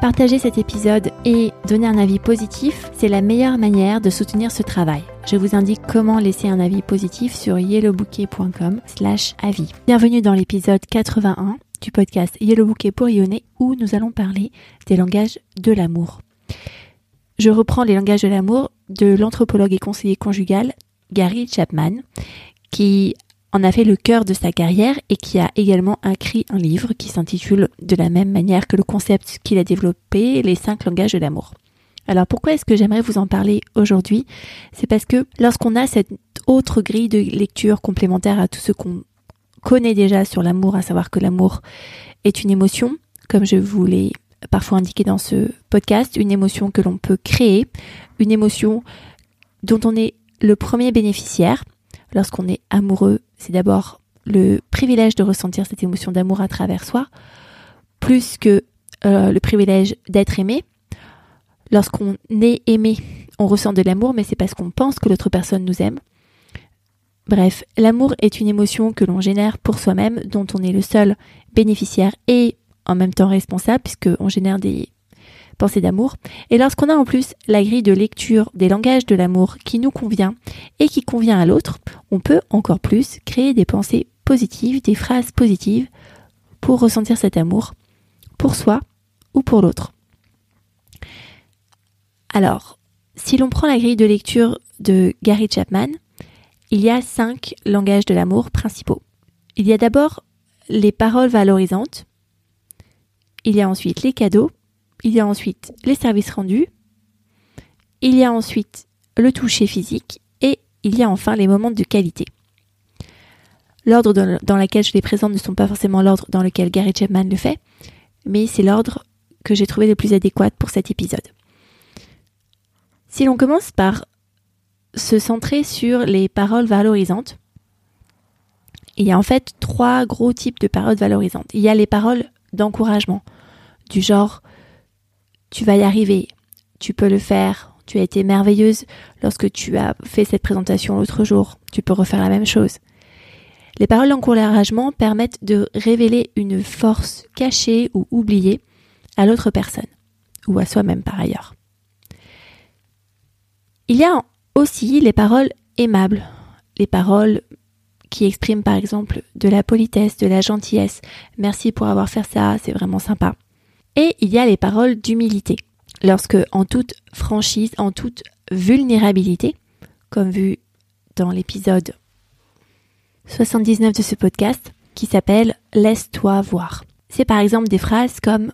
Partager cet épisode et donner un avis positif, c'est la meilleure manière de soutenir ce travail. Je vous indique comment laisser un avis positif sur yellowbouquet.com slash avis. Bienvenue dans l'épisode 81 du podcast Yellow Bouquet pour Yonner où nous allons parler des langages de l'amour. Je reprends les langages de l'amour de l'anthropologue et conseiller conjugal Gary Chapman qui en a fait le cœur de sa carrière et qui a également écrit un livre qui s'intitule de la même manière que le concept qu'il a développé, les cinq langages de l'amour. Alors pourquoi est-ce que j'aimerais vous en parler aujourd'hui? C'est parce que lorsqu'on a cette autre grille de lecture complémentaire à tout ce qu'on connaît déjà sur l'amour, à savoir que l'amour est une émotion, comme je vous l'ai parfois indiqué dans ce podcast, une émotion que l'on peut créer, une émotion dont on est le premier bénéficiaire lorsqu'on est amoureux c'est d'abord le privilège de ressentir cette émotion d'amour à travers soi, plus que euh, le privilège d'être aimé. Lorsqu'on est aimé, on ressent de l'amour, mais c'est parce qu'on pense que l'autre personne nous aime. Bref, l'amour est une émotion que l'on génère pour soi-même, dont on est le seul bénéficiaire et en même temps responsable, puisqu'on génère des pensée d'amour. Et lorsqu'on a en plus la grille de lecture des langages de l'amour qui nous convient et qui convient à l'autre, on peut encore plus créer des pensées positives, des phrases positives pour ressentir cet amour pour soi ou pour l'autre. Alors, si l'on prend la grille de lecture de Gary Chapman, il y a cinq langages de l'amour principaux. Il y a d'abord les paroles valorisantes, il y a ensuite les cadeaux, il y a ensuite les services rendus. Il y a ensuite le toucher physique. Et il y a enfin les moments de qualité. L'ordre dans lequel je les présente ne sont pas forcément l'ordre dans lequel Gary Chapman le fait, mais c'est l'ordre que j'ai trouvé le plus adéquat pour cet épisode. Si l'on commence par se centrer sur les paroles valorisantes, il y a en fait trois gros types de paroles valorisantes. Il y a les paroles d'encouragement, du genre tu vas y arriver, tu peux le faire, tu as été merveilleuse lorsque tu as fait cette présentation l'autre jour, tu peux refaire la même chose. Les paroles d'encouragement permettent de révéler une force cachée ou oubliée à l'autre personne, ou à soi-même par ailleurs. Il y a aussi les paroles aimables, les paroles qui expriment par exemple de la politesse, de la gentillesse. Merci pour avoir fait ça, c'est vraiment sympa. Et il y a les paroles d'humilité. Lorsque, en toute franchise, en toute vulnérabilité, comme vu dans l'épisode 79 de ce podcast, qui s'appelle Laisse-toi voir. C'est par exemple des phrases comme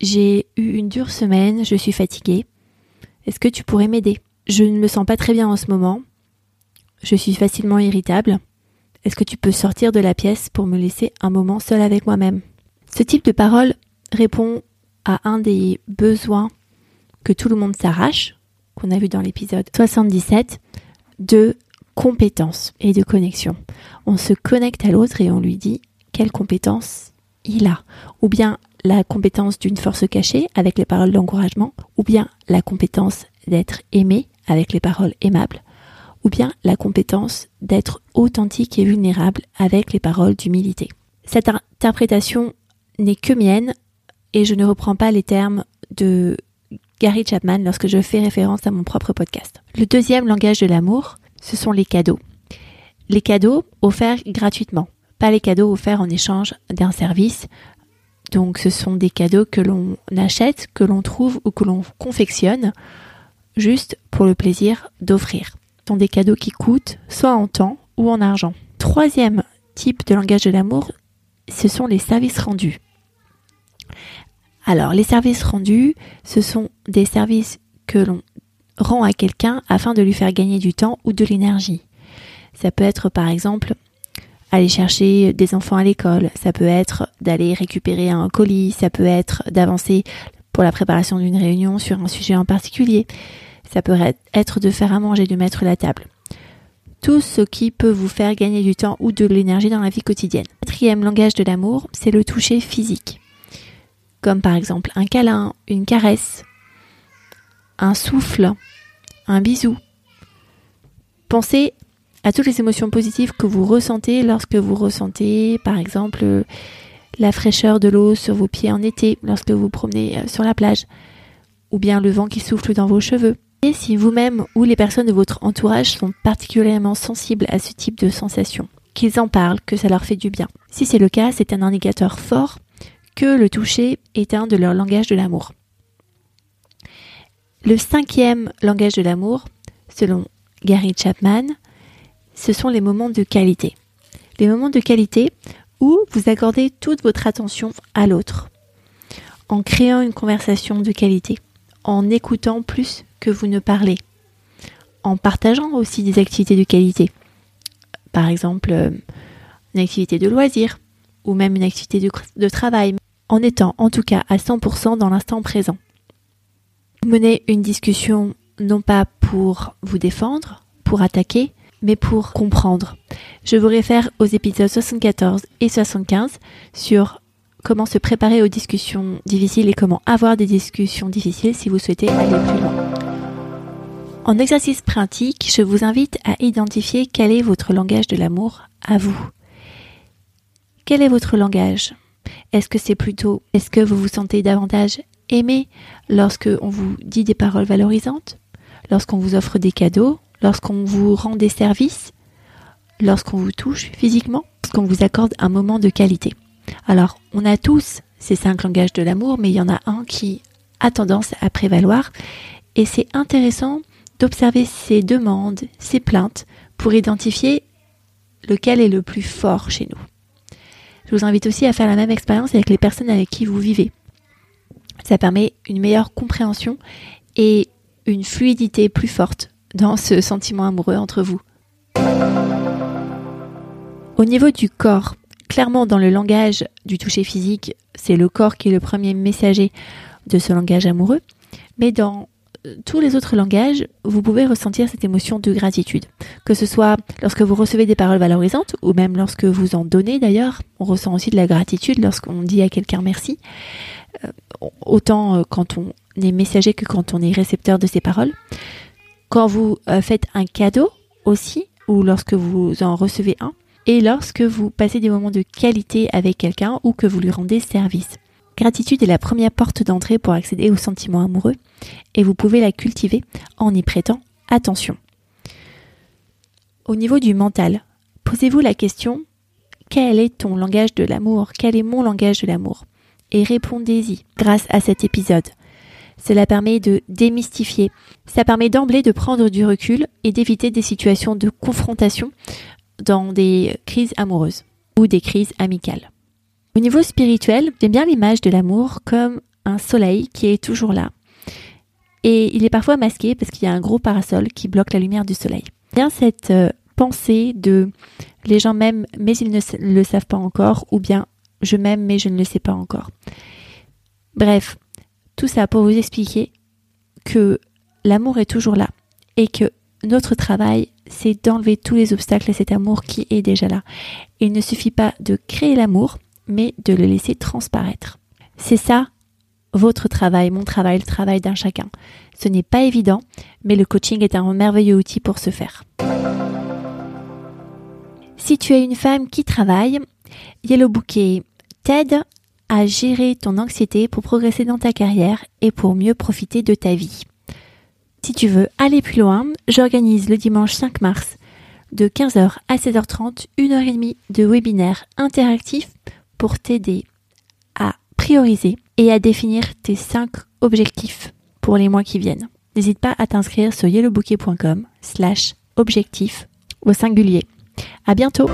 J'ai eu une dure semaine, je suis fatiguée. Est-ce que tu pourrais m'aider Je ne me sens pas très bien en ce moment. Je suis facilement irritable. Est-ce que tu peux sortir de la pièce pour me laisser un moment seul avec moi-même? Ce type de paroles répond à un des besoins que tout le monde s'arrache, qu'on a vu dans l'épisode 77, de compétence et de connexion. On se connecte à l'autre et on lui dit quelle compétence il a. Ou bien la compétence d'une force cachée avec les paroles d'encouragement, ou bien la compétence d'être aimé avec les paroles aimables, ou bien la compétence d'être authentique et vulnérable avec les paroles d'humilité. Cette interprétation n'est que mienne, et je ne reprends pas les termes de Gary Chapman lorsque je fais référence à mon propre podcast. Le deuxième langage de l'amour, ce sont les cadeaux. Les cadeaux offerts gratuitement, pas les cadeaux offerts en échange d'un service. Donc ce sont des cadeaux que l'on achète, que l'on trouve ou que l'on confectionne juste pour le plaisir d'offrir. Ce sont des cadeaux qui coûtent soit en temps ou en argent. Troisième type de langage de l'amour, ce sont les services rendus. Alors, les services rendus, ce sont des services que l'on rend à quelqu'un afin de lui faire gagner du temps ou de l'énergie. Ça peut être par exemple aller chercher des enfants à l'école, ça peut être d'aller récupérer un colis, ça peut être d'avancer pour la préparation d'une réunion sur un sujet en particulier. Ça peut être de faire à manger, de mettre la table. Tout ce qui peut vous faire gagner du temps ou de l'énergie dans la vie quotidienne. Quatrième langage de l'amour, c'est le toucher physique. Comme par exemple un câlin, une caresse, un souffle, un bisou. Pensez à toutes les émotions positives que vous ressentez lorsque vous ressentez par exemple la fraîcheur de l'eau sur vos pieds en été lorsque vous promenez euh, sur la plage, ou bien le vent qui souffle dans vos cheveux. Et si vous-même ou les personnes de votre entourage sont particulièrement sensibles à ce type de sensation, qu'ils en parlent, que ça leur fait du bien. Si c'est le cas, c'est un indicateur fort que le toucher est un de leurs langages de l'amour. Le cinquième langage de l'amour, selon Gary Chapman, ce sont les moments de qualité. Les moments de qualité où vous accordez toute votre attention à l'autre, en créant une conversation de qualité, en écoutant plus que vous ne parlez, en partageant aussi des activités de qualité. Par exemple, euh, une activité de loisir ou même une activité de, de travail, en étant en tout cas à 100% dans l'instant présent. Menez une discussion non pas pour vous défendre, pour attaquer, mais pour comprendre. Je vous réfère aux épisodes 74 et 75 sur comment se préparer aux discussions difficiles et comment avoir des discussions difficiles si vous souhaitez aller plus loin. En exercice pratique, je vous invite à identifier quel est votre langage de l'amour à vous. Quel est votre langage? Est-ce que c'est plutôt, est-ce que vous vous sentez davantage aimé lorsque on vous dit des paroles valorisantes, lorsqu'on vous offre des cadeaux, lorsqu'on vous rend des services, lorsqu'on vous touche physiquement, lorsqu'on vous accorde un moment de qualité? Alors, on a tous ces cinq langages de l'amour, mais il y en a un qui a tendance à prévaloir. Et c'est intéressant d'observer ces demandes, ces plaintes, pour identifier lequel est le plus fort chez nous. Je vous invite aussi à faire la même expérience avec les personnes avec qui vous vivez. Ça permet une meilleure compréhension et une fluidité plus forte dans ce sentiment amoureux entre vous. Au niveau du corps, clairement dans le langage du toucher physique, c'est le corps qui est le premier messager de ce langage amoureux, mais dans tous les autres langages, vous pouvez ressentir cette émotion de gratitude. Que ce soit lorsque vous recevez des paroles valorisantes, ou même lorsque vous en donnez d'ailleurs, on ressent aussi de la gratitude lorsqu'on dit à quelqu'un merci, euh, autant euh, quand on est messager que quand on est récepteur de ces paroles. Quand vous faites un cadeau aussi, ou lorsque vous en recevez un, et lorsque vous passez des moments de qualité avec quelqu'un ou que vous lui rendez service. Gratitude est la première porte d'entrée pour accéder aux sentiments amoureux et vous pouvez la cultiver en y prêtant attention. Au niveau du mental, posez-vous la question quel est ton langage de l'amour? Quel est mon langage de l'amour? Et répondez-y grâce à cet épisode. Cela permet de démystifier. Ça permet d'emblée de prendre du recul et d'éviter des situations de confrontation dans des crises amoureuses ou des crises amicales. Au niveau spirituel, j'aime bien l'image de l'amour comme un soleil qui est toujours là. Et il est parfois masqué parce qu'il y a un gros parasol qui bloque la lumière du soleil. Bien cette euh, pensée de les gens m'aiment mais ils ne le savent pas encore ou bien je m'aime mais je ne le sais pas encore. Bref, tout ça pour vous expliquer que l'amour est toujours là et que notre travail c'est d'enlever tous les obstacles à cet amour qui est déjà là. Il ne suffit pas de créer l'amour, mais de le laisser transparaître. C'est ça votre travail, mon travail, le travail d'un chacun. Ce n'est pas évident, mais le coaching est un merveilleux outil pour ce faire. Si tu es une femme qui travaille, Yellow Bouquet t'aide à gérer ton anxiété pour progresser dans ta carrière et pour mieux profiter de ta vie. Si tu veux aller plus loin, j'organise le dimanche 5 mars de 15h à 16h30 une heure et demie de webinaire interactif pour t'aider à prioriser et à définir tes 5 objectifs pour les mois qui viennent. N'hésite pas à t'inscrire sur yellowbouquet.com slash objectif au singulier. À bientôt!